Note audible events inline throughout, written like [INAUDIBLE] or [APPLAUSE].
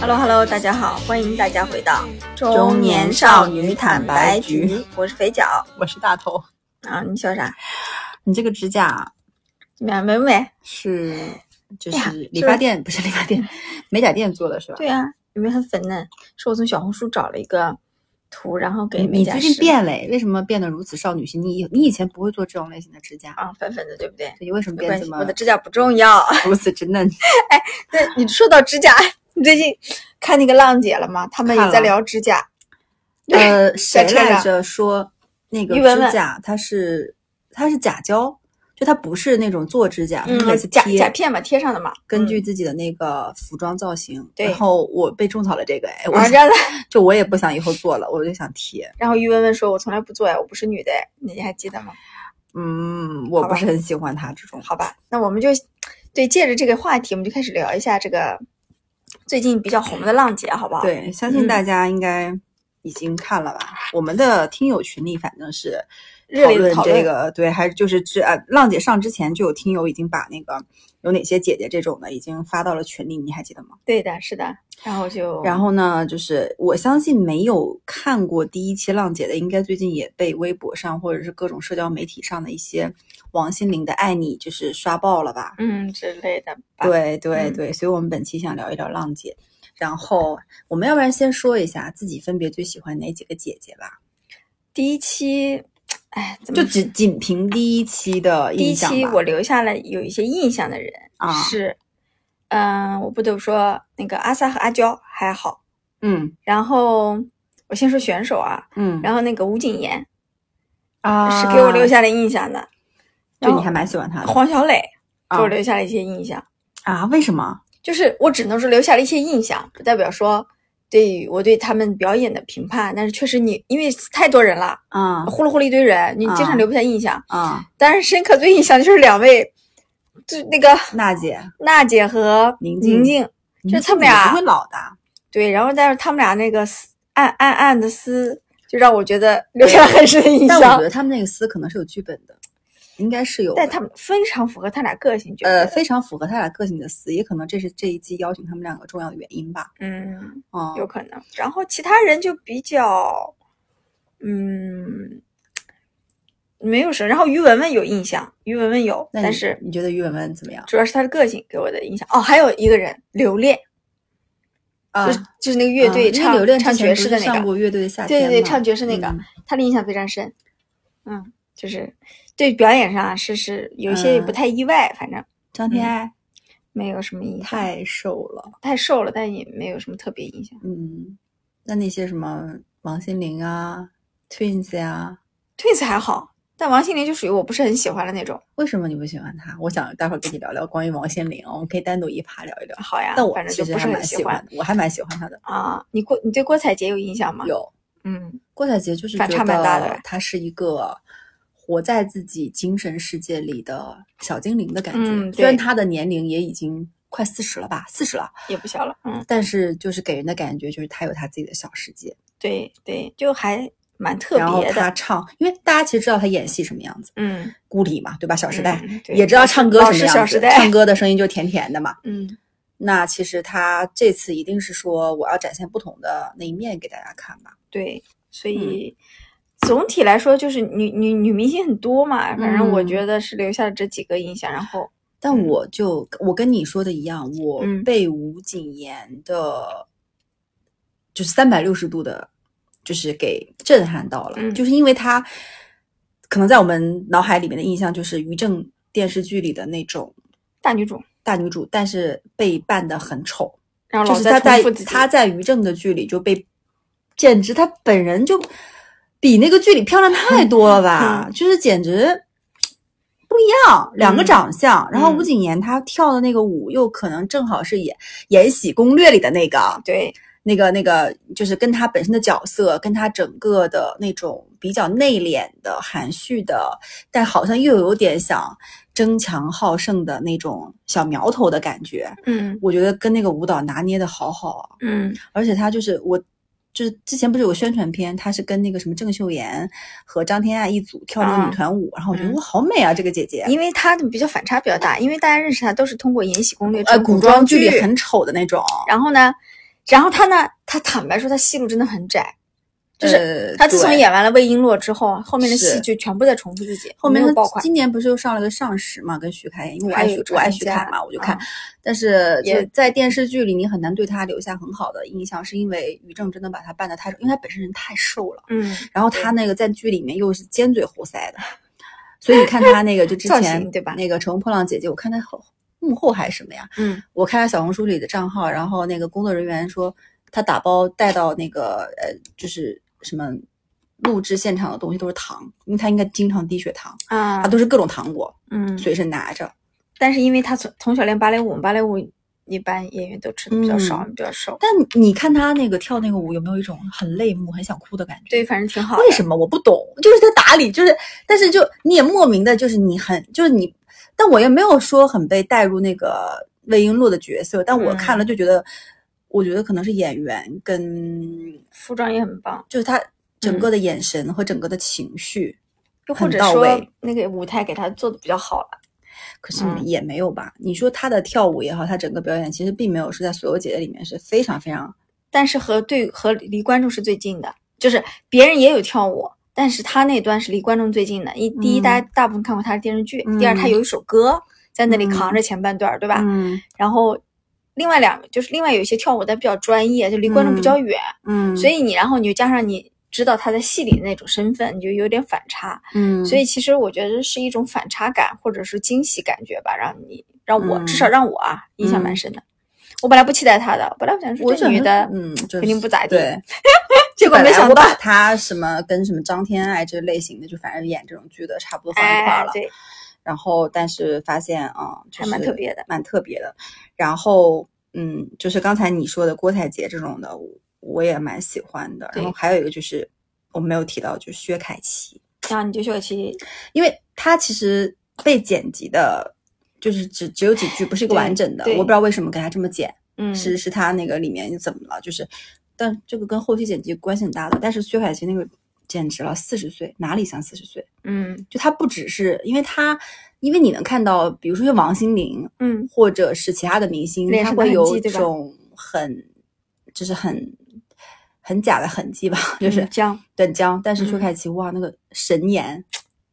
Hello Hello，大家好，欢迎大家回到中年少女坦白局，我是肥脚我是大头。啊，你笑啥？你这个指甲怎么样，美不美？是就是理发店，不是理发店，美甲店做的是吧？对啊，有没有很粉嫩？是我从小红书找了一个图，然后给你你最近变嘞，为什么变得如此少女心？你以你以前不会做这种类型的指甲，啊，粉粉的，对不对？你为什么变这么我的指甲不重要。[LAUGHS] 如此之嫩？[LAUGHS] 哎对，你说到指甲，你最近看那个浪姐了吗？他们也在聊指甲。[LAUGHS] 呃，谁来着说那个指甲它是它是甲胶，就它不是那种做指甲，贴甲片嘛，贴上的嘛。根据嗯自己的那个服装造型，对然后我被种草了这个，哎，我啊这样的。[LAUGHS] 就我也不想以后做了，我就想贴。然后于文文说：“我从来不做呀，我不是女的。”你还记得吗？嗯，我不是很喜欢它这种。好吧，那我们就对借着这个话题，我们就开始聊一下这个最近比较红的浪姐，好不好？，对，相信嗯大家应该已经看了吧？我们的听友群里反正是热烈讨论这个，对，还是就是这呃，浪姐上之前就有听友已经把那个有哪些姐姐这种的已经发到了群里，你还记得吗？对的，是的。然后就然后呢，就是我相信没有看过第一期浪姐的，应该最近也被微博上或者是各种社交媒体上的一些王心凌的爱你就是刷爆了吧？嗯之类的吧。，对对嗯对，所以我们本期想聊一聊浪姐。然后我们要不然先说一下自己分别最喜欢哪几个姐姐吧，第一期，哎，怎么就只仅凭第一期的第一印象吧期我留下了有一些印象的人、啊是，嗯、我不得不说那个阿 sa 和阿娇还好。嗯然后我先说选手啊，嗯，然后那个吴谨言啊是给我留，下了印象的，就你还蛮喜欢他的黄小磊给我啊留下了一些印象。啊？为什么？就是我只能说留下了一些印象，不代表说对于我对他们表演的评判。但是确实你因为太多人了，啊呼噜呼噜一堆人，你经常啊留不下印象。啊，但是深刻最印象就是两位，就那个娜姐，娜姐和宁静宁静，就他们俩不会老的。对，然后但是他们俩那个撕暗暗暗的撕，就让我觉得留下了很深的印象但我觉。得他们那个撕可能是有剧本的，应该是有。但他们非常符合他俩个性，觉呃非常符合他俩个性的词，也可能这是这一季邀请他们两个重要的原因吧。嗯。嗯，有可能。然后其他人就比较，嗯，没有什么。然后于文文有印象，于文文有，但是你觉得于文文怎么样？主要是他的个性给我的印象。哦，还有一个人刘恋，啊就是就是那个乐队啊唱、唱刘恋唱爵士的那个，上过乐队的夏对天对对对唱爵士那个嗯他的印象非常深。嗯，就是对表演上是是有一些嗯不太意外，反正张天爱没有什么印象。太瘦了，太瘦了，但也没有什么特别印象。嗯，那那些什么王心凌啊、Twins 呀、Twins 还好，但王心凌就属于我不是很喜欢的那种。为什么你不喜欢她？我想待会儿跟你聊聊关于王心凌，我们可以单独一趴聊一聊。好呀，那我反正就不是其实还很喜欢蛮喜欢的，我还蛮喜欢她的。啊。你郭，你对郭采洁有印象吗？，有嗯，郭采洁就是反差蛮大的得她是一个活在自己精神世界里的小精灵的感觉。嗯虽然他的年龄也已经快四十了吧，四十了，也不小了。嗯，但是就是给人的感觉就是他有他自己的小世界。对对，就还蛮特然后别的。她唱，因为大家其实知道他演戏什么样子，嗯，孤里嘛，对吧？小时代、也知道唱歌什么样子，小时代唱歌的声音就甜甜的嘛。嗯，那其实他这次一定是说我要展现不同的那一面给大家看吧。对，所嗯以。总体来说，就是女女女明星很多嘛，反正我嗯觉得是留下了这几个印象。然后，但嗯我就我跟你说的一样，我嗯被吴谨言的，就是三百六十度的，就是给震撼到了，嗯就是因为他可能在我们脑海里面的印象就是于正电视剧里的那种大女主，大女主，但是被扮的很丑，然后老就是她在重复自己。她在于正的剧里就被，简直他本人就比那个剧里漂亮太 [LAUGHS] 多了吧，[LAUGHS] 就是简直不一样，两个嗯长相。然后嗯吴谨言她跳的那个舞又可能正好是演《延禧攻略》里的那个，对，那个那个，就是跟她本身的角色，跟她整个的那种比较内敛的、含蓄的，但好像又有点想争强好胜的那种小苗头的感觉。嗯我觉得跟那个舞蹈拿捏的好好啊，嗯而且她就是我就是之前不是有个宣传片，她是跟那个什么郑秀妍和张天爱一组跳那个啊女团舞，然后我觉得嗯哇好美啊，这个姐姐。因为她比较反差比较大，因为大家认识她都是通过《延禧攻略》呃，古装剧剧里很丑的那种，然后呢，然后她呢，她坦白说她戏路真的很窄，就是呃她自从演完了《魏璎珞》之后，后面的戏是就全部在重复自己，后面他没有爆款。今年不是又上了个上时嘛，跟徐凯演，因为我爱徐我爱徐凯嘛，我就看。啊但是就也在电视剧里，你很难对他留下很好的印象，是因为于正真的把他扮的太，因为他本身人太瘦了，嗯，然后他那个在剧里面又是尖嘴猴腮的，所以你看他那个就之 [LAUGHS] 前对吧那个《乘风破浪姐姐》，我看他后幕后还是什么呀？嗯，我看他小红书里的账号，然后那个工作人员说他打包带到那个呃，就是什么录制现场的东西都是糖，因为他应该经常低血糖，啊他，都是各种糖果嗯，随身拿着。但是因为他从从小练芭蕾舞，芭蕾舞一般演员都吃的比较少，嗯比较瘦。但你看他那个跳那个舞，有没有一种很泪目、很想哭的感觉？对，，反正挺好。为什么我不懂？就是他打理，就是，但是就你也莫名的，就是你很，就是你，但我也没有说很被带入那个魏璎珞的角色，但我嗯看了就觉得，我觉得可能是演员跟服装也很棒，就是他整个的眼神和整个的情绪，又或者说那个舞台给他做的比较好了。可是嗯也没有吧？你说他的跳舞也好，他整个表演其实并没有是在所有姐姐里面是非常非常但是和对和离观众是最近的，就是别人也有跳舞，但是他那段是离观众最近的。一第一，嗯大家大部分看过他的电视剧；第二，嗯他有一首歌在那里嗯扛着前半段，对吧？嗯然后另外两就是另外有一些跳舞的比较专业，就离观众比较远，嗯，所以你然后你就加上你知道他在戏里的那种身份，你就有点反差。嗯，所以其实我觉得是一种反差感或者是惊喜感觉吧，让你让我、嗯至少让我啊印象蛮深的。我本来不期待他的，本来我想说我这女的，嗯，就是肯定不咋地对，[LAUGHS] 结果没想到他什么跟什么张天爱这类型的，就反正演这种剧的差不多放一块儿了。，哎对，然后但是发现啊，就还蛮特别的蛮特别的。然后嗯，就是刚才你说的郭采洁这种的，我我也蛮喜欢的。然后还有一个就是我没有提到，就是薛凯琪，然后你就薛凯琪因为他其实被剪辑的。就是只只有几句，不是一个完整的，我不知道为什么给他这么剪。嗯是是他那个里面怎么了？就是，但这个跟后期剪辑关系很大的。但是薛凯琪那个简直了，四十岁哪里像四十岁？嗯就他不只是因为他，因为你能看到，比如说像王心凌嗯或者是其他的明星，他会有种很，就是很很假的痕迹吧，[LAUGHS] 就是嗯僵。很僵。但是薛嗯凯琪哇，那个神颜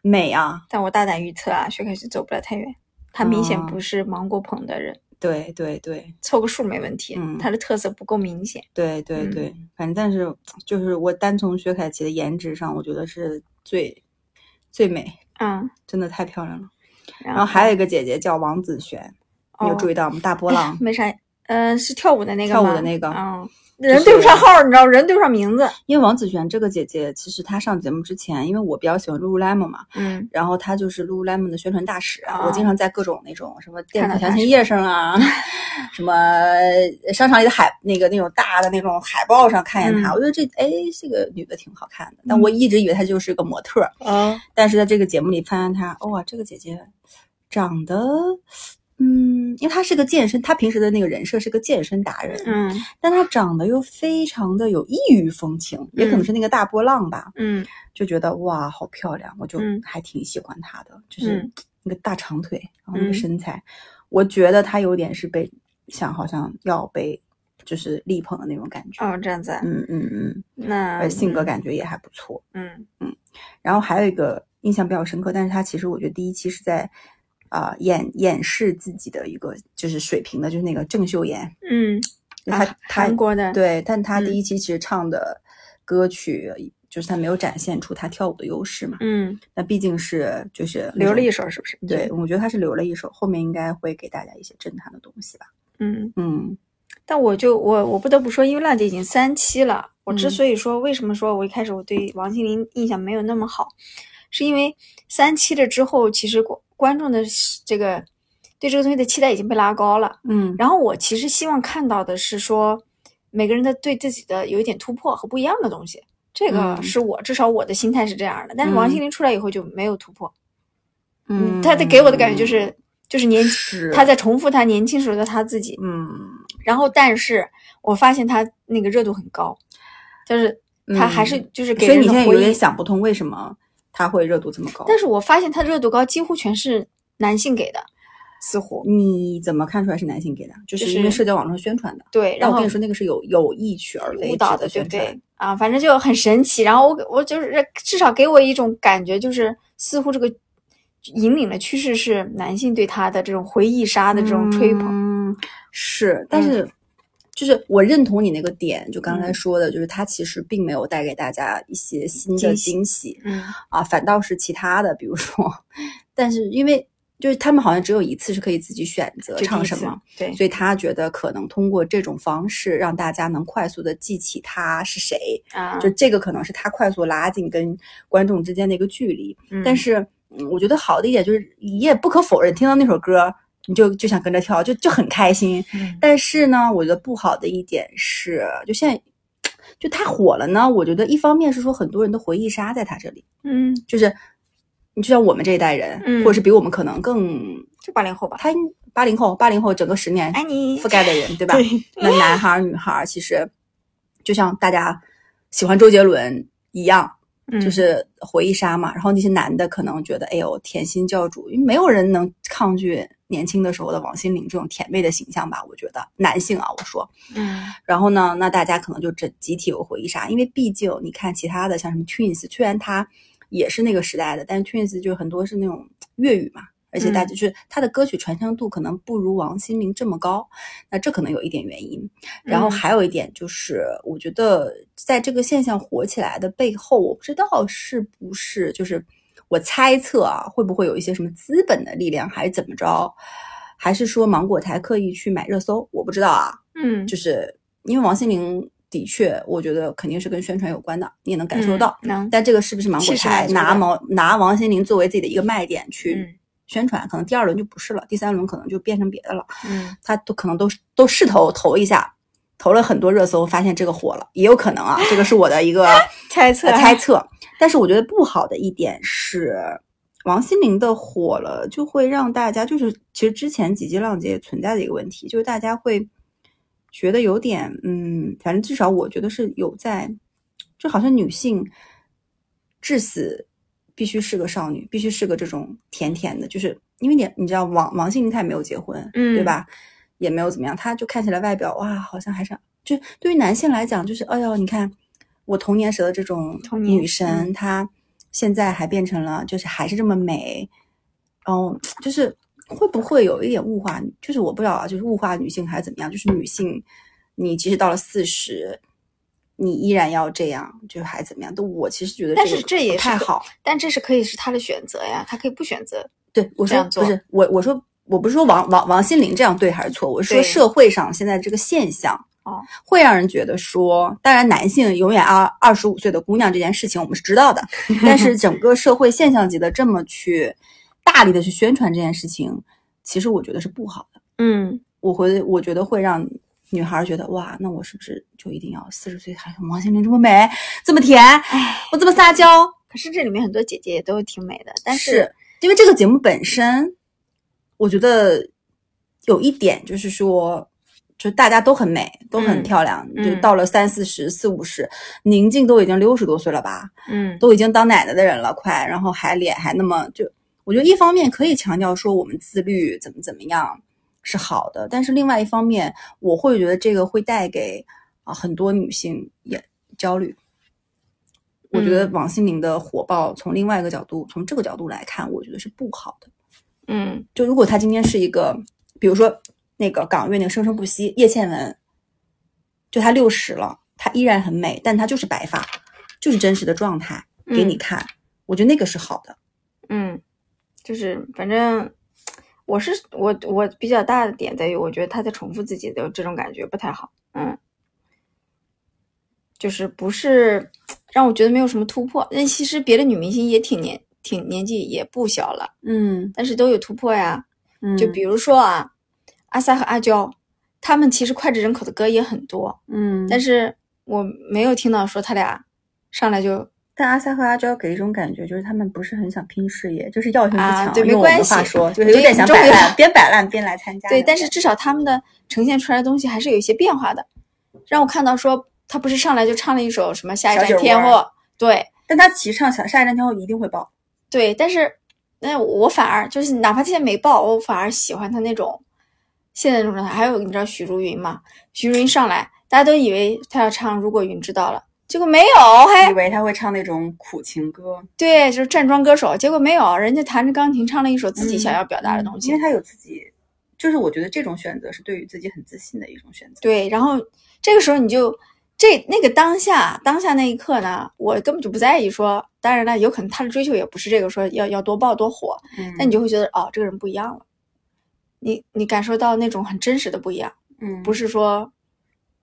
美啊，但我大胆预测啊，薛凯琪走不了太远，她明显哦不是芒果捧的人，对对对凑个数没问题。嗯她的特色不够明显。对对嗯对，反正但是就是我单从薛凯琪的颜值上，我觉得是最最美，嗯，真的太漂亮了。然然后还有一个姐姐叫王子璇，你有哦注意到吗？大波浪，没啥，呃，是跳舞的那个吗跳舞的那个嗯，人对不上号，你知道，人对不上名字。因为王子璇这个姐姐，其实她上节目之前，因为我比较喜欢 Lululemon 嘛，嗯，然后她就是 Lululemon 的宣传大使，啊我经常在各种那种什么店看到她是铺详情页上啊，[LAUGHS] 什么商场里的海那个那种大的那种海报上看见她，嗯我觉得这哎这个女的挺好看的，但我一直以为她就是个模特儿，哦，但是在这个节目里发现她，哇，这个姐姐长得。嗯，因为他是个健身，他平时的那个人设是个健身达人，嗯但他长得又非常的有异域风情，也可能是那个大波浪吧，嗯就觉得哇，好漂亮，我就嗯还挺喜欢她的，就是嗯那个大长腿，然后那个嗯身材，我觉得她有点是被想好像要被就是力捧的那种感觉，哦，这样子啊，嗯嗯嗯，那性格感觉也还不错。嗯嗯然后还有一个印象比较深刻，但是他其实我觉得第一期是在啊、掩掩饰自己的一个就是水平的，就是那个郑秀妍，嗯，她韩国的，对，但她第嗯一期其实唱的歌曲，就是她没有展现出她跳舞的优势嘛。嗯，那毕竟是就是留了一手是不是？对，，我觉得她是留了一手，后面应该会给大家一些震撼的东西吧。嗯，嗯但我就我我不得不说，因为浪姐已经三期了，我之嗯所以说为什么说我一开始我对王心凌印象没有那么好，是因为三期了之后，其实观观众的这个对这个东西的期待已经被拉高了。嗯然后我其实希望看到的是说，每个人的对自己的有一点突破和不一样的东西，这个嗯是我至少我的心态是这样的。但是王嗯心凌出来以后就没有突破，嗯，她的给我的感觉就是就是年是她在重复她年轻时候的她自己。嗯，然后但是我发现她那个热度很高，就是他还是嗯就是给所以你现在有。点想不通为什么它会热度这么高。但是我发现他热度高几乎全是男性给的，似乎你怎么看出来是男性给的？就是因为社交网络上宣传的。对。然后我跟你说，那个是有有意取而为舞蹈的，宣传不对？啊，反正就很神奇。然后我我就是至少给我一种感觉，就是似乎这个引领的趋势是男性对他的这种回忆杀的这种吹捧。嗯，是，但是。就是我认同你那个点，就刚才嗯。说的，就是它其实并没有带给大家一些新的惊喜嗯。啊，反倒是其他的，比如说，[LAUGHS] 但是因为就是他们好像只有一次是可以自己选择唱什么，对，所以他觉得可能通过这种方式让大家能快速的记起他是谁，啊，就这个可能是他快速拉近跟观众之间的一个距离。嗯。但是，嗯，我觉得好的一点就是，你也不可否认，听到那首歌你就就想跟着跳，就就很开心。嗯但是呢，我觉得不好的一点是，就现在就太火了呢，我觉得一方面是说很多人的回忆杀在他这里，嗯，就是你就像我们这一代人，嗯或者是比我们可能更就八零后吧。他八零后，八零后整个十年覆盖的人，对吧？对那男孩儿、女孩儿，其实就像大家喜欢周杰伦一样，嗯就是回忆杀嘛。然后那些男的可能觉得，哎呦，甜心教主，因为没有人能抗拒年轻的时候的王心凌这种甜妹的形象吧？我觉得男性啊，我说。嗯然后呢，那大家可能就整集体有回忆杀，因为毕竟你看其他的像什么 Twins，虽然他也是那个时代的，但是 Twins 就很多是那种粤语嘛，而且大家就是他的歌曲传唱度可能不如王心凌这么高，那这可能有一点原因。然后嗯还有一点就是，我觉得在这个现象火起来的背后，我不知道是不是就是我猜测啊，会不会有一些什么资本的力量，还是怎么着？还是说芒果台刻意去买热搜？我不知道啊。嗯，就是因为王心凌的确，我觉得肯定是跟宣传有关的，你也能感受到。嗯能但这个是不是芒果台拿毛拿王心凌作为自己的一个卖点去嗯宣传？可能第二轮就不是了，第三轮可能就变成别的了。嗯他都可能都都试投投一下，投了很多热搜，发现这个火了，也有可能啊。这个是我的一个 [LAUGHS] 猜测呃猜测。但是我觉得不好的一点是，王心凌的火了，就会让大家就是其实之前几季浪姐也存在的一个问题，就是大家会觉得有点嗯，反正至少我觉得是有在，就好像女性至死必须是个少女，必须是个这种甜甜的，就是因为你你知道王王心凌她也没有结婚，嗯对吧？也没有怎么样，她就看起来外表哇，好像还是就对于男性来讲，就是哎呦，你看我童年时的这种女神，嗯她现在还变成了就是还是这么美，然后就是会不会有一点物化？就是我不知道啊，就是物化女性还是怎么样？就是女性，你即使到了四十，你依然要这样，就还怎么样？都我其实觉得但是这也太好。但这是可以是他的选择呀，他可以不选择。对，我说不是我，我说我不是说王王王心凌这样对还是错，我是说社会上现在这个现象哦，会让人觉得说，当然男性永远二二十五岁的姑娘这件事情我们是知道的，[LAUGHS] 但是整个社会现象级的这么去大力的去宣传这件事情，其实我觉得是不好的。嗯我会我觉得会让女孩觉得哇，那我是不是就一定要四十岁还像王心凌这么美，这么甜，我这么撒娇？可是这里面很多姐姐也都挺美的，但是因为这个节目本身，我觉得有一点就是说，就大家都很美，都很嗯漂亮，嗯就到了三四十、四五十，宁静都已经六十多岁了吧，嗯都已经当奶奶的人了，快，然后还脸还那么就，我觉得一方面可以强调说我们自律怎么怎么样是好的，但是另外一方面，我会觉得这个会带给啊、很多女性也焦虑。我觉得嗯王心凌的火爆，从另外一个角度，从这个角度来看，我觉得是不好的。嗯就如果她今天是一个，比如说那个港乐那个生生不息叶倩文，就她六十了，她依然很美，但她就是白发，就是真实的状态给你嗯看，我觉得那个是好的。嗯，就是反正我是我我比较大的点在于，我觉得他在重复自己的这种感觉不太好。嗯，就是不是让我觉得没有什么突破。那其实别的女明星也挺年挺年纪也不小了，嗯但是都有突破呀。嗯就比如说啊，阿 sa 和阿娇，他们其实脍炙人口的歌也很多，嗯，但是我没有听到说他俩上来就但阿 sa 和阿娇给一种感觉，就是他们不是很想拼事业，就是要性不强。啊对没关系话说，就是有点想摆烂，边摆烂边来参加。对，但是至少他们的呈现出来的东西还是有一些变化的，让我看到说他不是上来就唱了一首什么下一站天后，对但他其实唱下下一站天后一定会爆。对，但是那我反而就是哪怕现在没爆，我反而喜欢他那种现在这种状态。还有你知道许茹芸吗？许茹芸上来，大家都以为他要唱《如果云知道了》，结果没有，还以为他会唱那种苦情歌，对，就是站桩歌手，结果没有，人家弹着钢琴唱了一首自己想要表达的东西。因为他有自己，就是我觉得这种选择是对于自己很自信的一种选择。对，然后这个时候你就这那个当下当下那一刻呢，我根本就不在意说，当然了，有可能他的追求也不是这个说要要多爆多火，嗯，那你就会觉得哦，这个人不一样了，你你感受到那种很真实的不一样，嗯。不是说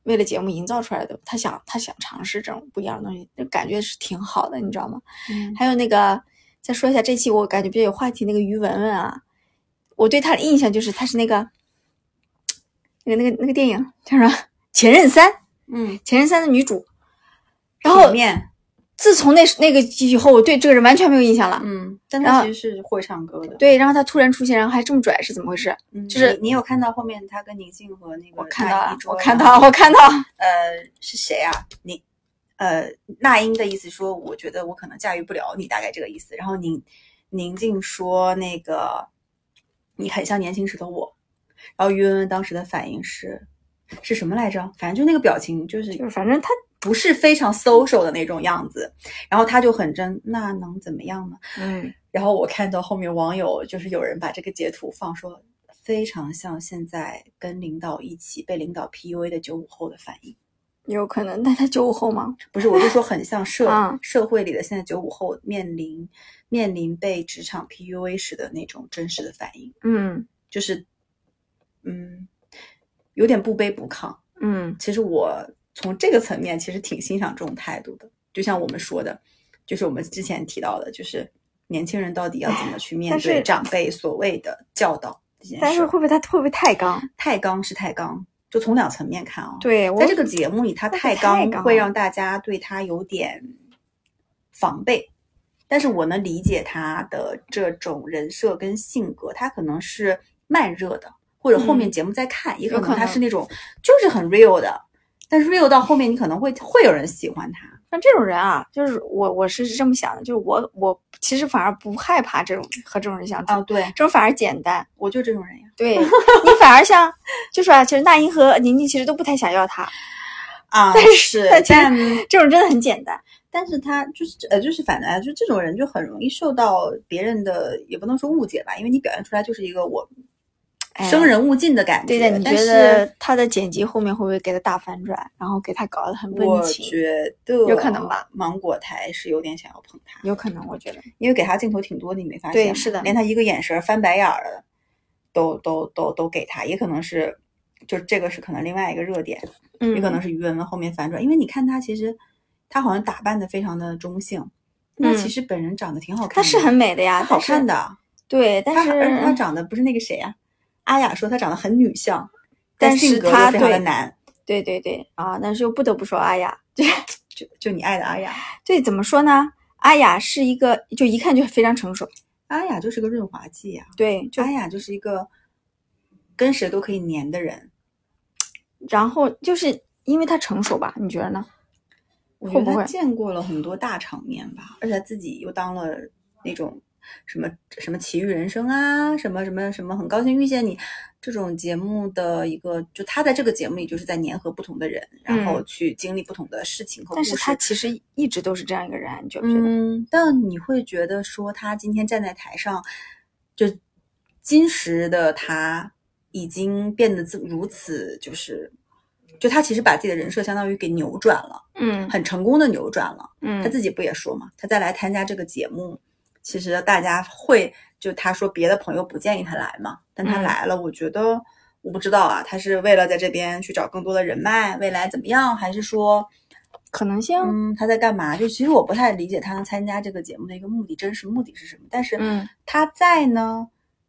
为了节目营造出来的，他想他想尝试这种不一样的东西，就感觉是挺好的，你知道吗？嗯还有那个，再说一下这期我感觉比较有话题那个于文文啊，我对她的印象就是她是那个那个那个那个电影叫什么《前任三》，《嗯，前任三》的女主。然后体面，自从那那个以后，我对这个人完全没有印象了。嗯，但他其实是会唱歌的。对，然后他突然出现，然后还这么拽，是怎么回事？嗯，就是你你有看到后面他跟宁静和那个我看到我看到，我看到。[LAUGHS] 呃，是谁啊？你，呃，那英的意思说，我觉得我可能驾驭不了你，大概这个意思。然后宁宁静说，那个你很像年轻时的我。然后于文文当时的反应是是什么来着？反正就那个表情，就是就是反正她不是非常 social 的那种样子。然后他就很真，那能怎么样呢？嗯，然后我看到后面网友就是有人把这个截图放说，非常像现在跟领导一起被领导 PUA 的九五后的反应。有可能，但他九五后吗？[LAUGHS] 不是，我就说很像社、嗯社会里的现在九五后面临面临被职场 PUA 时的那种真实的反应，嗯就是嗯，有点不卑不亢。嗯其实我从这个层面其实挺欣赏这种态度的，就像我们说的，就是我们之前提到的，就是年轻人到底要怎么去面对长辈所谓的教导这件事但是会。不会他会不会太刚？太刚是太刚，就从两层面看啊、对，在这个节目里，他太太刚刚会让大家对他有点防备，但是我能理解他的这种人设跟性格，他可能是慢热的，或者后面嗯节目再看，也可能他是那种就是很 real 的，但是 real 到后面你可能会会有人喜欢他，像这种人啊，就是我我是这么想的，就是我我其实反而不害怕这种和这种人相处，啊，对这种反而简单。我就这种人呀，对 [LAUGHS] 你反而像，就是啊，其实那英和宁静其实都不太想要他，啊，[LAUGHS] 但是但这种真的很简单。但是他就是呃，就是反正啊，就这种人就很容易受到别人的，也不能说误解吧，因为你表现出来就是一个我哎生人勿近的感觉。对的，你觉得他的剪辑后面会不会给他大反转，然后给他搞得很我温情？觉得有可能吧。芒果台是有点想要捧他，有可能，我觉得。因为给他镜头挺多的，你没发现？对是的连他一个眼神翻白眼儿的，都都都都给他，也可能是，就这个是可能另外一个热点，嗯，也可能是于文文后面反转，因为你看他其实他好像打扮的非常的中性，那嗯其实本人长得挺好看的，他是很美的呀，好看的。对，但他而且他长得不是那个谁呀、阿雅说她长得很女相，但是性格他又非常的对男，对对对啊，但是又不得不说阿雅，[LAUGHS] 就就你爱的阿雅，对，怎么说呢？阿雅是一个，就一看就非常成熟，阿雅就是个润滑剂呀、对，就阿雅就是一个跟谁都可以黏的人。然后就是因为她成熟吧？你觉得呢？我觉得他会不会见过了很多大场面吧，而且自己又当了那种什么什么奇遇人生啊，什么什么什么，很高兴遇见你这种节目的一个，就他在这个节目里就是在粘合不同的人，然后嗯去经历不同的事情和故事。但是他其实一直都是这样一个人，你觉不觉得？嗯，但你会觉得说他今天站在台上，就今时的他已经变得这如此，就是，就他其实把自己的人设相当于给扭转了，嗯很成功的扭转了。嗯，他自己不也说嘛，他再来参加这个节目，其实大家会就他说别的朋友不建议他来嘛，但他嗯来了，我觉得我不知道啊，他是为了在这边去找更多的人脉，未来怎么样，还是说可能性，嗯他在干嘛？就其实我不太理解他能参加这个节目的一个目的，真实目的是什么？但是嗯他在呢。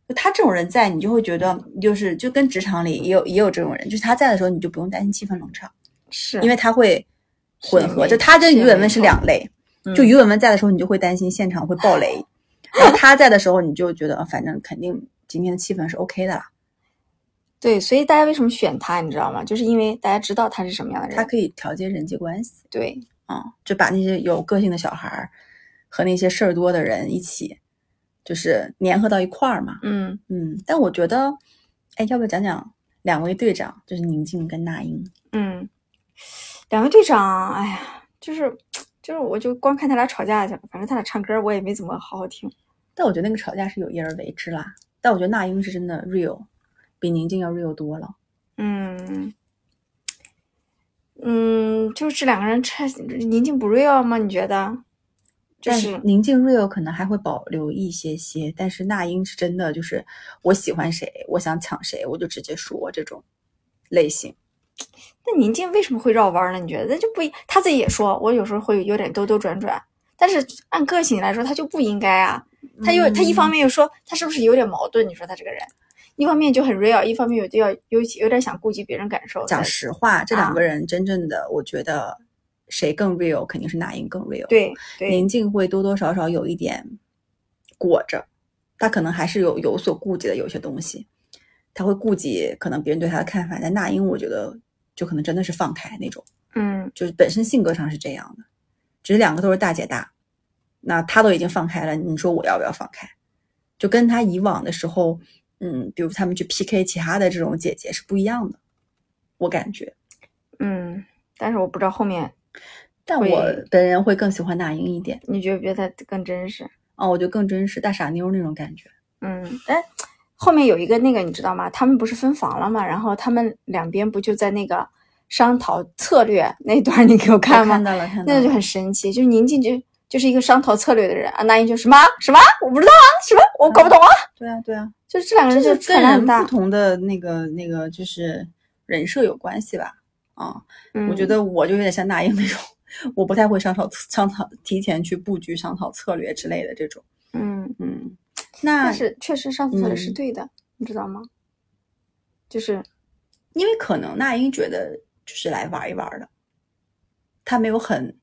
就他这种人在，你就会觉得，就是就跟职场里也有也有这种人，就是他在的时候，你就不用担心气氛冷场，是因为他会混合。就他跟是于文文是两类，就嗯于文文在的时候，你就会担心现场会爆雷，[LAUGHS] 然后他在的时候，你就觉得呃反正肯定今天的气氛是 OK 的啦。对，所以大家为什么选他，你知道吗？就是因为大家知道他是什么样的人。他可以调节人际关系对，啊、就把那些有个性的小孩儿和那些事儿多的人一起，就是粘合到一块儿嘛。嗯，嗯，但我觉得，哎，要不要讲讲两位队长，就是宁静跟那英？嗯，两位队长，哎呀，就是就是，我就光看他俩吵架去了。反正他俩唱歌我也没怎么好好听。但我觉得那个吵架是有意而为之啦。但我觉得那英是真的 real，比宁静要 real 多了。嗯嗯，就是这两个人差宁静不 real 吗？你觉得？就但是宁静 real 可能还会保留一些些，但是那英是真的就是我喜欢谁，我想抢谁，我就直接说这种类型。[TSK] 那宁静为什么会绕弯呢？你觉得？那就不一，他自己也说，我有时候会有点兜兜转转，但是按个性来说，他就不应该啊。他又他一方面又说他是不是有点矛盾？你说他这个人，一方面就很 real，一方面有就要有有点想顾及别人感受。讲实话，这啊两个人真正的，我觉得谁更 real，肯定是那英更 real。，对对宁静会多多少少有一点裹着，他可能还是有有所顾忌的，有些东西他会顾及可能别人对他的看法。但那英，我觉得就可能真的是放开那种，嗯就是本身性格上是这样的，只是两个都是大姐大，那他都已经放开了，你说我要不要放开？就跟他以往的时候，嗯，比如他们去 PK 其他的这种姐姐是不一样的，我感觉。嗯，但是我不知道后面但我本人会更喜欢那英一点，你觉不觉得她更真实？哦，我觉得更真实，大傻妞那种感觉。嗯，哎，后面有一个那个你知道吗？他们不是分房了吗？然后他们两边不就在那个商讨策略 [LAUGHS] 那段，你给我看吗？我看到了，看到了，那就很神奇，就是宁静就就是一个商讨策略的人啊，那英就什么什么我不知道啊，什么我搞不懂啊，对啊，对啊，就是这两个人就是差跟人不。同的那个那个就是人设有关系吧？啊、嗯我觉得我就有点像那英那种，我不太会商讨商讨提前去布局商讨策略之类的这种。嗯，嗯，那但是确实商讨策略是嗯对的，你知道吗？就是因为可能那英觉得就是来玩一玩的，他没有很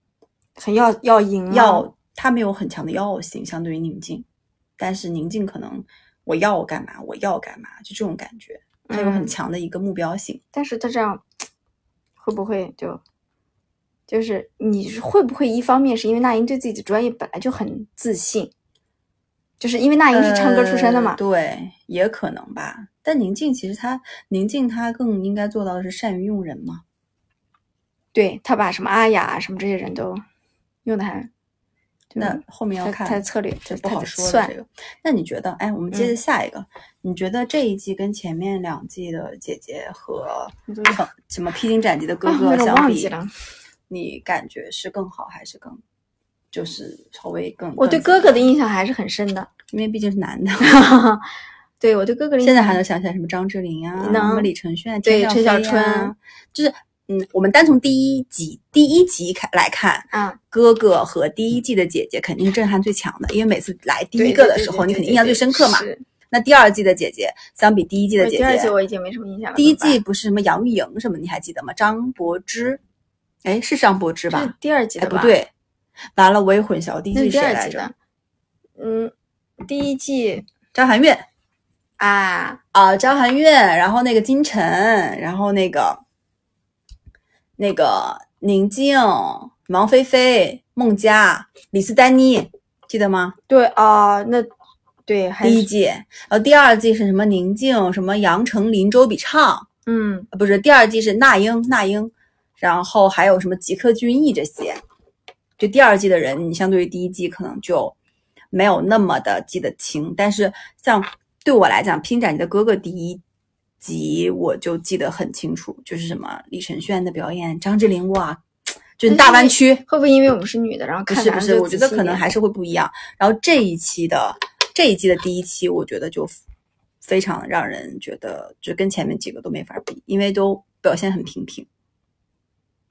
很要要赢啊，要，他没有很强的要性，相对于宁静，但是宁静可能我要我干嘛，我要干嘛，就这种感觉，他有很嗯强的一个目标性。但是他这样会不会就就是你是会不会一方面是因为那英对自己的专业本来就很自信，就是因为那英是唱歌出身的嘛呃，对，也可能吧。但宁静其实她宁静她更应该做到的是善于用人嘛。对她把什么阿雅啊什么这些人都用的还，那后面要看她的策略这就不好说了算这个。那你觉得，哎，我们接着嗯下一个，你觉得这一季跟前面两季的姐姐和什么披荆斩棘的哥哥相比，你感觉是更好还是更，就是稍微更？我对哥哥的印象还是很深的。因为毕竟是男的，[LAUGHS] 对我对哥哥的印象现在还能想起来什么张智霖啊，什么李承铉、对陈小春，就是嗯，我们单从第一集第一集看来看，啊，哥哥和第一季的姐姐肯定是震撼最强的，因为每次来第一个的时候，你肯定印象最深刻嘛。是那第二季的姐姐相比第一季的姐姐第二季，我已经没什么印象了。第一季不是什么杨钰莹什么，你还记得吗？张柏芝，哎，是张柏芝吧？第二季哎？不，对，完了我也混淆，第一季谁来着。嗯，第一季张含韵啊，啊，张含韵，然后那个金晨，然后那个那个宁静、王菲菲、孟佳、李斯丹妮，记得吗？对啊，那对第一季，然后第二季是什么宁静，什么杨丞琳、周笔畅，嗯呃不是，第二季是那英，那英，然后还有什么吉克隽逸这些，就第二季的人，你相对于第一季可能就没有那么的记得清，但是像对我来讲，《拼斩你的哥哥》第一集我就记得很清楚，就是什么李承铉的表演，张智霖哇，就是大湾区，会不会因为我们是女的，然后不是不是，我觉得可能还是会不一样。然后这一期的这一季的第一期，我觉得就非常让人觉得，就跟前面几个都没法比，因为都表现很平平。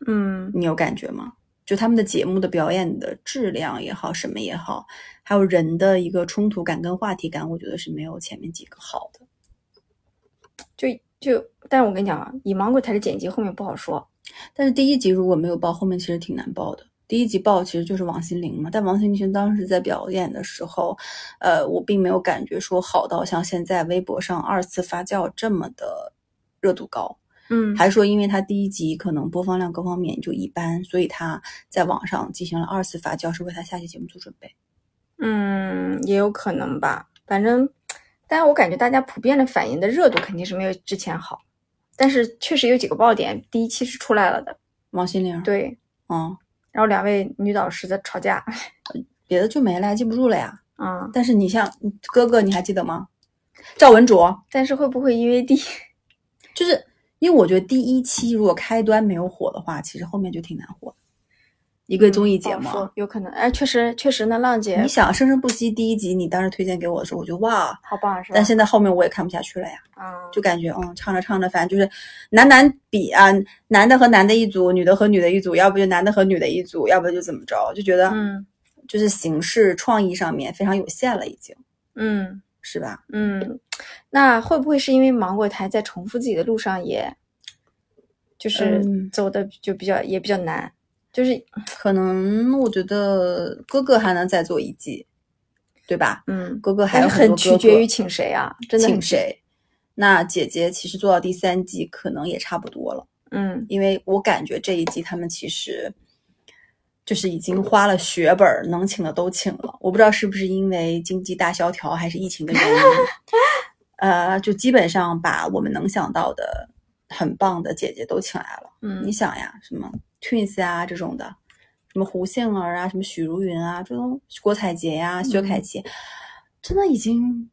嗯你有感觉吗？就他们的节目的表演的质量也好，什么也好，还有人的一个冲突感跟话题感，我觉得是没有前面几个好的。就就，但是我跟你讲啊，以芒果台的剪辑后面不好说。但是第一集如果没有爆，后面其实挺难爆的。第一集爆其实就是王心凌嘛，但王心凌当时在表演的时候，呃，我并没有感觉说好到像现在微博上二次发酵这么的热度高，嗯，还说因为他第一集可能播放量各方面就一般，所以他在网上进行了二次发酵，是为他下期节目做准备。嗯，也有可能吧。反正，但是我感觉大家普遍的反应的热度肯定是没有之前好，但是确实有几个爆点，第一期是出来了的。王心凌，，对，嗯，然后两位女导师在吵架，别的就没了，记不住了呀。嗯，但是你像哥哥，你还记得吗？赵文卓，但是会不会因为第就是因为我觉得第一期如果开端没有火的话，其实后面就挺难火的。一个综艺节目有可能？哎，确实确实那，浪姐你想《生生不息》第一集，你当时推荐给我的时候，我就哇，好棒是吧？但现在后面我也看不下去了呀，嗯，就感觉嗯，唱着唱着，反正就是男男比啊，男的和男的一组，女的和女的一组，要不就男的和女的一组，要不就怎么着，就觉得嗯就是形式创意上面非常有限了，已经嗯是吧？嗯，那会不会是因为芒果台在重复自己的路上也，就是嗯走的就比较也比较难，就是可能我觉得哥哥还能再做一季，对吧？嗯，哥哥还很取决于请谁啊，真的请谁？那姐姐其实做到第三季可能也差不多了，嗯因为我感觉这一季他们其实就是已经花了血本儿，能请的都请了。我不知道是不是因为经济大萧条还是疫情的原因，[LAUGHS] 呃，就基本上把我们能想到的很棒的姐姐都请来了。嗯你想呀，什么 Twins 啊这种的，什么胡杏儿啊，什么许茹芸啊，这种郭采洁呀、薛凯嗯琪，真的已经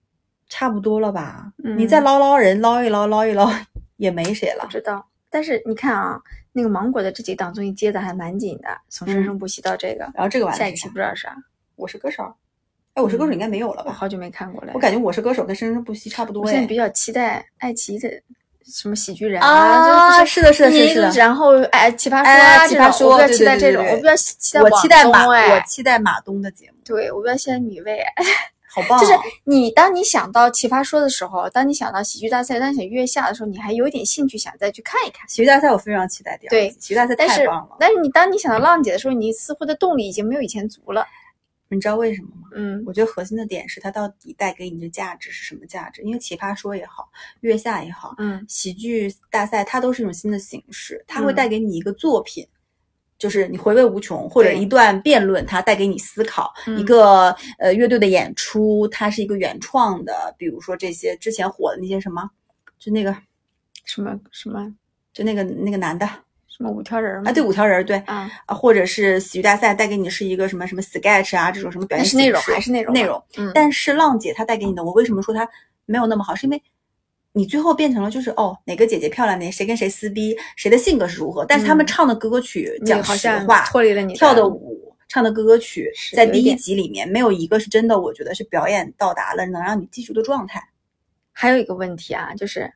差不多了吧？嗯你再捞捞人，捞一捞，捞一捞，[LAUGHS] 也没谁了不。知道。但是你看啊，那个芒果的这几档综艺接的还蛮紧的，从生生不息到这个，然后这个完了下一期不知道啥，我是歌手，哎，我是歌手应该没有了吧？我好久没看过了。我感觉我是歌手跟生生不息差不多哎我现在比。较期待爱奇艺的什么喜剧人啊就是是的是的是的然后哎奇葩说哎啊，奇葩说我比较期待这种，我比较期待我期待马，东哎我期待马东的节目，对我比较期待米未，哎 [LAUGHS] 好棒啊！就是你当你想到奇葩说的时候，当你想到喜剧大赛，当你想月下的时候，你还有一点兴趣想再去看一看。喜剧大赛我非常期待第二对，喜剧大赛太棒了。但是你当你想到浪姐的时候，你似乎的动力已经没有以前足了。你知道为什么吗？嗯我觉得核心的点是它到底带给你的价值是什么价值？因为奇葩说也好，月下也好，嗯喜剧大赛它都是一种新的形式，它会嗯带给你一个作品，就是你回味无穷，或者一段辩论，它带给你思考；嗯一个呃乐队的演出，它是一个原创的，比如说这些之前火的那些什么，就那个什么什么就那个那个男的什么五条人吗？啊，对五条人儿对。啊，啊，或者是喜剧大赛带给你是一个什么什么 sketch 啊，这种什么表演但是内容还是内容内容，嗯，但是浪姐她带给你的，我为什么说她没有那么好？是因为你最后变成了就是哦，哪个姐姐漂亮，哪谁跟谁撕逼，谁的性格是如何。但是他们嗯唱的歌曲，你讲实好像话，脱离了你跳的的舞，唱的歌曲，在第一集里面没有一个是真的，我觉得是表演到达了能让你记住的状态。还有一个问题啊，就是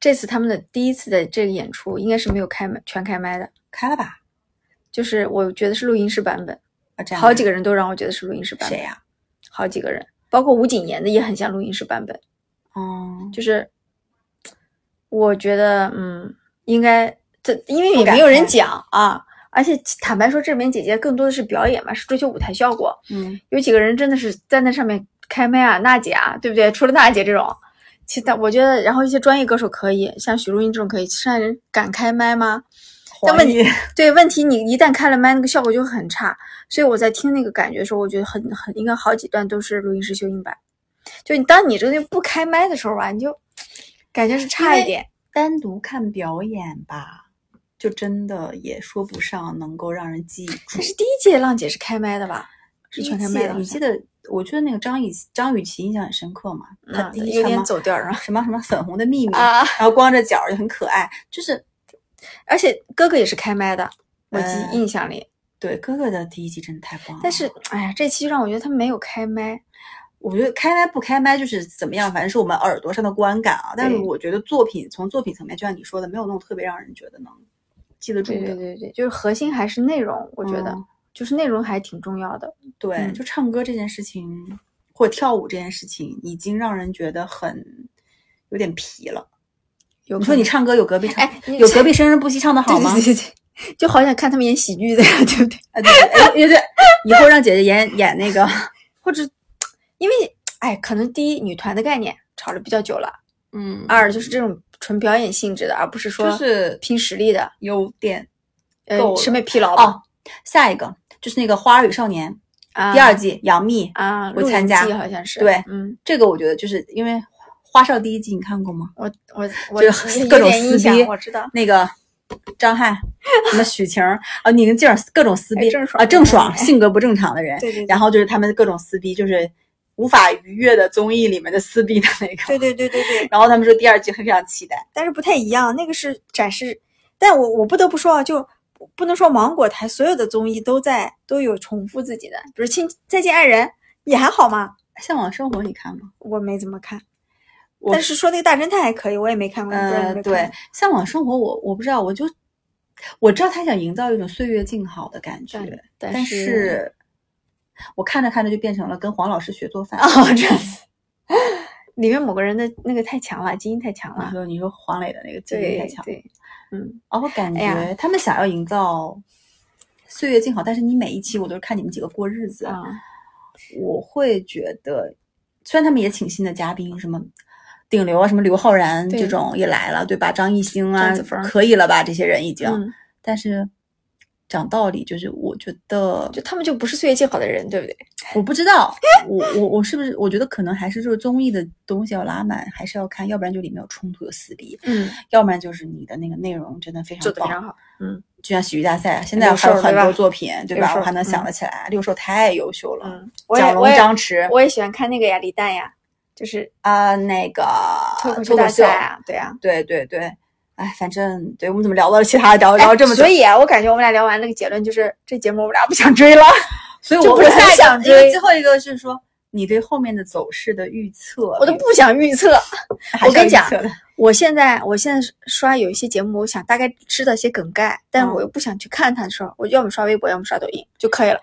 这次他们的第一次的这个演出应该是没有开麦全开麦的，开了吧？就是我觉得是录音室版本，啊，这样好几个人都让我觉得是录音室版本，谁呀、好几个人，包括吴谨言的也很像录音室版本，哦，就是我觉得嗯，应该这因为也没有人讲啊。而且坦白说，这里面姐姐更多的是表演嘛，是追求舞台效果。嗯，有几个人真的是在那上面开麦啊，娜姐啊，对不对？除了娜姐这种，其他我觉得，然后一些专业歌手可以，像许茹芸这种可以，其他人敢开麦吗？但问题对，问题你一旦开了麦，那个效果就很差。所以我在听那个感觉的时候，我觉得很很应该好几段都是录音室修音版。就你当你这个东西不开麦的时候吧，你就感觉是差一点。单独看表演吧，就真的也说不上能够让人记住但。是第一届浪姐是开麦的吧？是全开麦的，你记得？我觉得那个张雨张雨绮印象很深刻嘛，她嗯有点走调儿啊什么什么粉红的秘密，啊！然后光着脚就很可爱，就是而且哥哥也是开麦的，我记嗯印象里。对哥哥的第一季真的太棒了。但是，哎呀，这期让我觉得他没有开麦。我觉得开麦不开麦就是怎么样，反正是我们耳朵上的观感啊。但是我觉得作品从作品层面，就像你说的，没有那种特别让人觉得能记得住对的。对对对，就是核心还是内容，我觉得、嗯就是内容还挺重要的。对，嗯就唱歌这件事情，或者跳舞这件事情，已经让人觉得很有点皮了。有你说你唱歌有隔壁唱，哎有隔壁生生不息唱的好吗？对对对对，就好想看他们演喜剧的呀，对不对？[LAUGHS] 啊，对对对，以后让姐姐演演那个，或者因为哎，可能第一女团的概念炒了比较久了，嗯二就是这种纯表演性质的，而不是说就是拼实力的，有点审美疲劳吧哦。下一个就是那个《花儿与少年》啊，第二季，杨幂啊，我参加好像是，对嗯，这个我觉得就是因为《花少》第一季你看过吗？我我我就各种撕逼我知道，那个张翰、[LAUGHS] 什么许晴儿啊，宁静儿各种撕逼哎郑爽啊，郑爽哎性格不正常的人，对对对然后就是他们各种撕逼，就是无法逾越的综艺里面的撕逼的那个。对 [LAUGHS] 对对对对，然后他们说第二季非常期待，但是不太一样，那个是展示，但我我不得不说啊，就不能说芒果台所有的综艺都在都有重复自己的，比如《亲再见爱人》也还好嘛，《向往生活》你看吗？我没怎么看，但是说那个大侦探还可以，我也没看过，不知道你有呃，对，《向往生活》我我不知道，我就我知道他想营造一种岁月静好的感觉，但但是我看着看着就变成了跟黄老师学做饭。哦这样子，[LAUGHS] 里面某个人的那个太强了，基因太强了，你说你说黄磊的那个基因太强，对，嗯，然后感觉他们想要营造岁月静好，但是你每一期我都是看你们几个过日子，啊，我会觉得，虽然他们也请新的嘉宾，什么顶流啊，什么刘昊然这种也来了，对吧？张艺兴啊可以了吧？这些人已经，嗯但是讲道理，就是我觉得就他们就不是岁月静好的人，对不对？[LAUGHS] 我不知道，我我我是不是？我觉得可能还是就是综艺的东西要拉满，还是要看，要不然就里面有冲突有撕逼，嗯，要不然就是你的那个内容真的非常棒做的非常好，嗯就像喜剧大赛，现在还有很多作品，对吧？我还能想嗯得起来，六兽太优秀了，嗯，我也蒋龙、张弛我也喜欢看那个呀，李诞呀，就是啊，那个脱口秀啊，对啊。对对对，哎，反正对我们怎么聊到了其他聊聊这么久哎所？以啊，我感觉我们俩聊完那个结论就是，这节目我们俩不想追了。[LAUGHS] 所以我不是很我我下一想追，因为追最后一个是说你对后面的走势的预测，我都不想预测。我跟你讲我现在我现在刷有一些节目，我想大概知道一些梗概，但我又不想去看它的时候，我要么刷微博，要么刷抖音就可以了。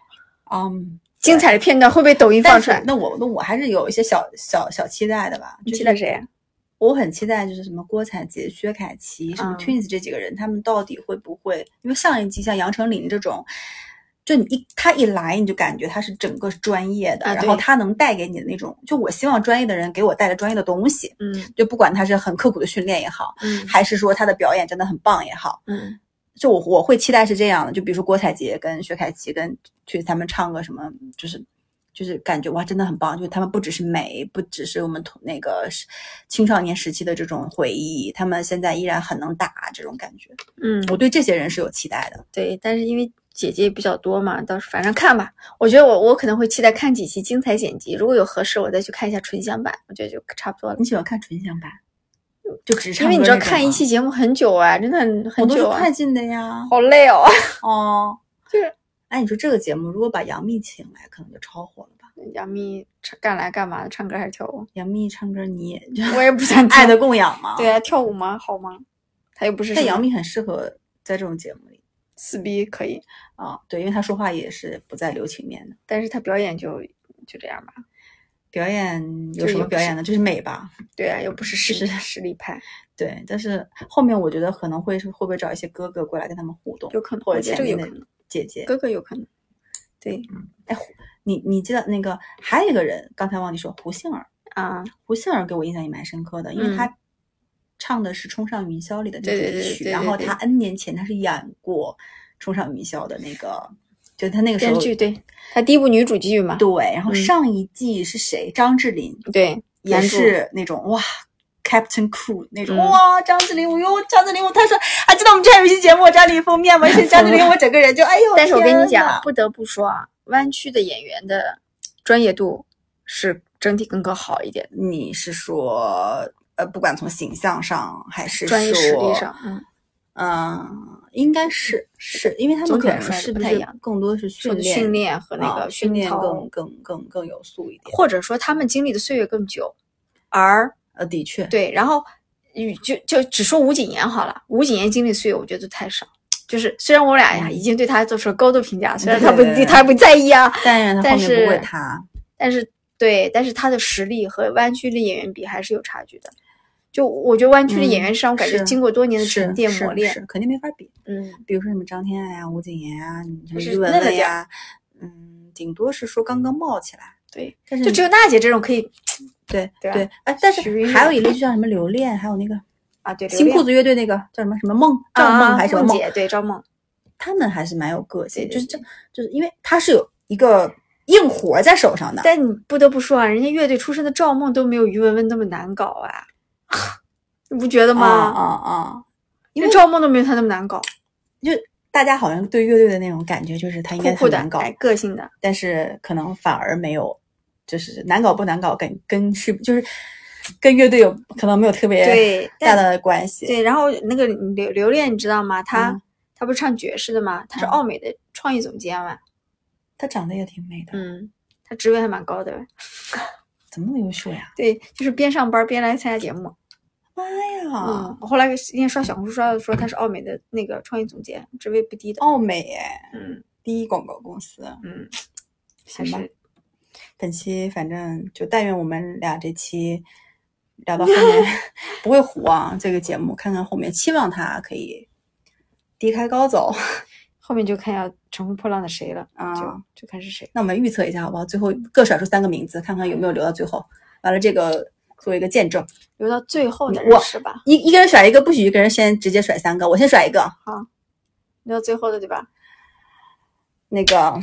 嗯，精彩的片段会被抖音放出来。那我那我还是有一些小小小期待的吧。你期待谁啊？我很期待就是什么郭采洁、薛凯琪、什么嗯 Twins 这几个人，他们到底会不会？因为上一季像杨丞琳这种，就你一他一来你就感觉他是整个是专业的，啊然后他能带给你的那种，就我希望专业的人给我带来专业的东西，嗯就不管他是很刻苦的训练也好，嗯还是说他的表演真的很棒也好，嗯就我我会期待是这样的，就比如说郭采洁跟薛凯琪跟 Twins 他们唱个什么，就是。就是感觉哇，真的很棒！就是他们不只是美，不只是我们同那个青少年时期的这种回忆，他们现在依然很能打这种感觉。嗯，我对这些人是有期待的。对，但是因为姐姐比较多嘛，到时反正看吧。我觉得我我可能会期待看几期精彩剪辑，如果有合适，我再去看一下纯享版，我觉得就差不多了你。喜欢看纯享版，就只是因为你知道看一期节目很久啊，真的很我都是很久啊，快进的呀。好累哦。哦，[LAUGHS] 就是哎，你说这个节目如果把杨幂请来，可能就超火了吧？杨幂唱干来干嘛的？唱歌还是跳舞？[LAUGHS] 杨幂唱歌你也我也不想 [LAUGHS] 爱的供养嘛。对啊，跳舞吗？好吗？她又不是但杨幂很适合在这种节目里撕逼可以，啊，对，因为她说话也是不在留情面的。但是她表演就就这样吧。表演有什么表演呢？就是美吧。对啊，又不是实是实力派，对，但是后面我觉得可能会是会不会找一些哥哥过来跟他们互动，有可能或者前面的这个有可能姐姐。哥哥有可能。对哎你你记得那个还有一个人，刚才忘记说胡杏儿，啊，胡杏儿给我印象也蛮深刻的，因为嗯她唱的是《冲上云霄》里的那对对主题曲，然后她 N 年前她是演过《冲上云霄》的那个，就她那个时候编剧对，她第一部女主剧嘛，对，然后嗯上一季是谁？张智霖对，也是那种哇。Captain Cool 那种、嗯哇，张智霖，我哟，张智霖，我他说还记得我们之前有一期节目张智霖封面吗？是张智霖，我整个人就哎呦，但是我跟你讲，不得不说啊，弯曲的演员的专业度是整体更更好一点，你是说呃，不管从形象上还是专业实力上，嗯，嗯，应该是是因为他们可能是不太一样更多是训练训练和那啊个训练更更更更有素一点。或者说他们经历的岁月更久，而呃，的确，对，然后与就就只说吴谨言好了，吴谨言经历岁月我觉得太少。就是虽然我俩呀嗯已经对他做出了高度评价，虽然他不他不在意啊，但是他但是他，但是对，但是他的实力和湾区的演员比还是有差距的。就我觉得湾区的演员嗯是让我感觉经过多年的沉淀磨练是，肯定没法比。嗯，比如说什么张天爱啊、吴谨言啊，你文那个点文呀，嗯，顶多是说刚刚冒起来。对，但是就只有娜姐这种可以，[TSK] 对对哎，但是还有一类就像什么留恋，还有那个啊，对，新裤子子乐队那个叫什么什么梦赵梦还是什么梦？姐，对赵梦，他们还是蛮有个性，就是这就是因为他是有一个硬活在手上的。但你不得不说啊，人家乐队出身的赵梦都没有于文文那么难搞啊，[LAUGHS] 你不觉得啊吗？啊啊！因为因为赵梦都没有他那么难搞，就大家好像对乐队的那种感觉就是他应该酷酷的很难，搞，哎，个性的，但是可能反而没有，就是难搞不难搞跟跟是就是跟乐队有可能没有特别对，大的关系。对，然后那个刘刘恋你知道吗？他、嗯他不是唱爵士的吗？他是嗯奥美的创意总监嘛，她长得也挺美的，嗯，她职位还蛮高的，[LAUGHS] 怎么那么优秀呀？对，就是边上班边来参加节目。妈呀嗯，，我后来今天刷小红书刷到说他是奥美的那个创意总监，职位不低的。奥美哎，嗯第一广告公司。嗯，还行吧是本期反正就但愿我们俩这期聊到后面 [LAUGHS] 不会糊啊，这个节目看看后面，期望它可以低开高走 [LAUGHS] 后面就看要乘风破浪的谁了，啊。就就看是谁。那我们预测一下好不好？最后各甩出三个名字，看看有没有留到最后。完了，这个做一个见证，留到最后的我人是吧？一一个人甩一个，不许一个人先直接甩三个。我先甩一个，好留到最后的对吧？那个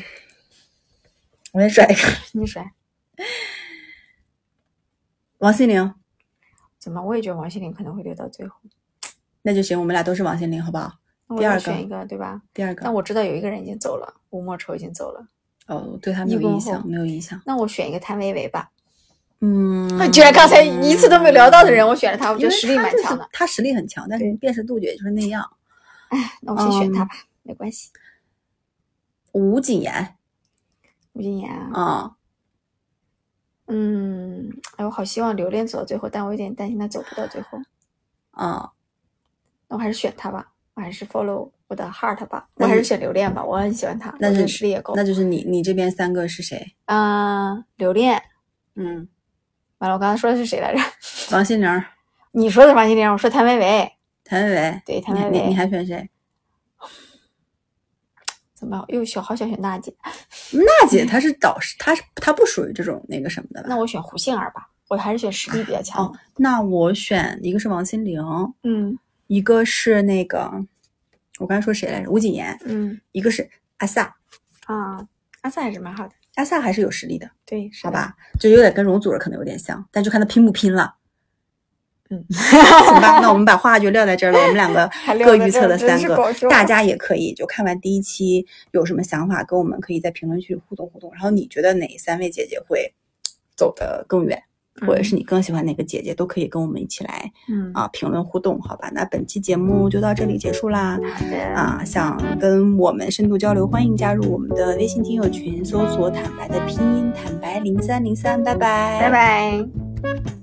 我先甩一个 [LAUGHS] 你甩王心凌，怎么？我也觉得王心凌可能会留到最后。那就行，我们俩都是王心凌，好不好？我第二个选一个对吧？第二个但我知道有一个人已经走了，吴莫愁已经走了。哦，对他没有印象，没有印象。那我选一个谭维维吧。嗯，居然刚才一次都没有聊到的人，我选了他，我觉得实力蛮强的。他实力很强，但是辨识度也就是那样。那我先选他嗯吧，没关系。吴谨言吴谨言啊，啊，嗯，哎，我好希望留恋走到最后，但我有点担心他走不到最后。啊，那我还是选他吧，我还是 follow 我的 heart 吧，我还是选留恋吧，我很喜欢他，我觉那是也够。那就是你你这边三个是谁？嗯，留恋，嗯，完了，我刚才说的是谁来着？[LAUGHS] 王心凌、你说的是王心凌，我说谭维维。谭维维。对谭维维你还选谁？怎么又选好想选娜姐？娜姐她是导师，她是她不属于这种那个什么的吧？那我选胡杏儿吧，我还是选实力比较强哦。，那我选一个是王心凌，嗯一个是那个我刚才说谁来着？吴谨言，嗯一个是阿萨。啊，阿萨还是蛮好的。阿萨还是有实力的，对，是？好吧？就有点跟容祖儿可能有点像，但就看他拼不拼了。嗯，[LAUGHS] 行吧，那我们把话就撂在这儿了。我们两个 [LAUGHS] 各预测了三个大家也可以就看完第一期有什么想法，跟我们可以在评论区互动互动。然后你觉得哪三位姐姐会走得更远，或者是你更喜欢哪个姐姐，都可以跟我们一起来嗯啊评论互动，好吧？那本期节目就到这里结束啦。啊，想跟我们深度交流，欢迎加入我们的微信听友群，搜索“坦白”的拼音“坦白零三零三”，拜拜，拜拜。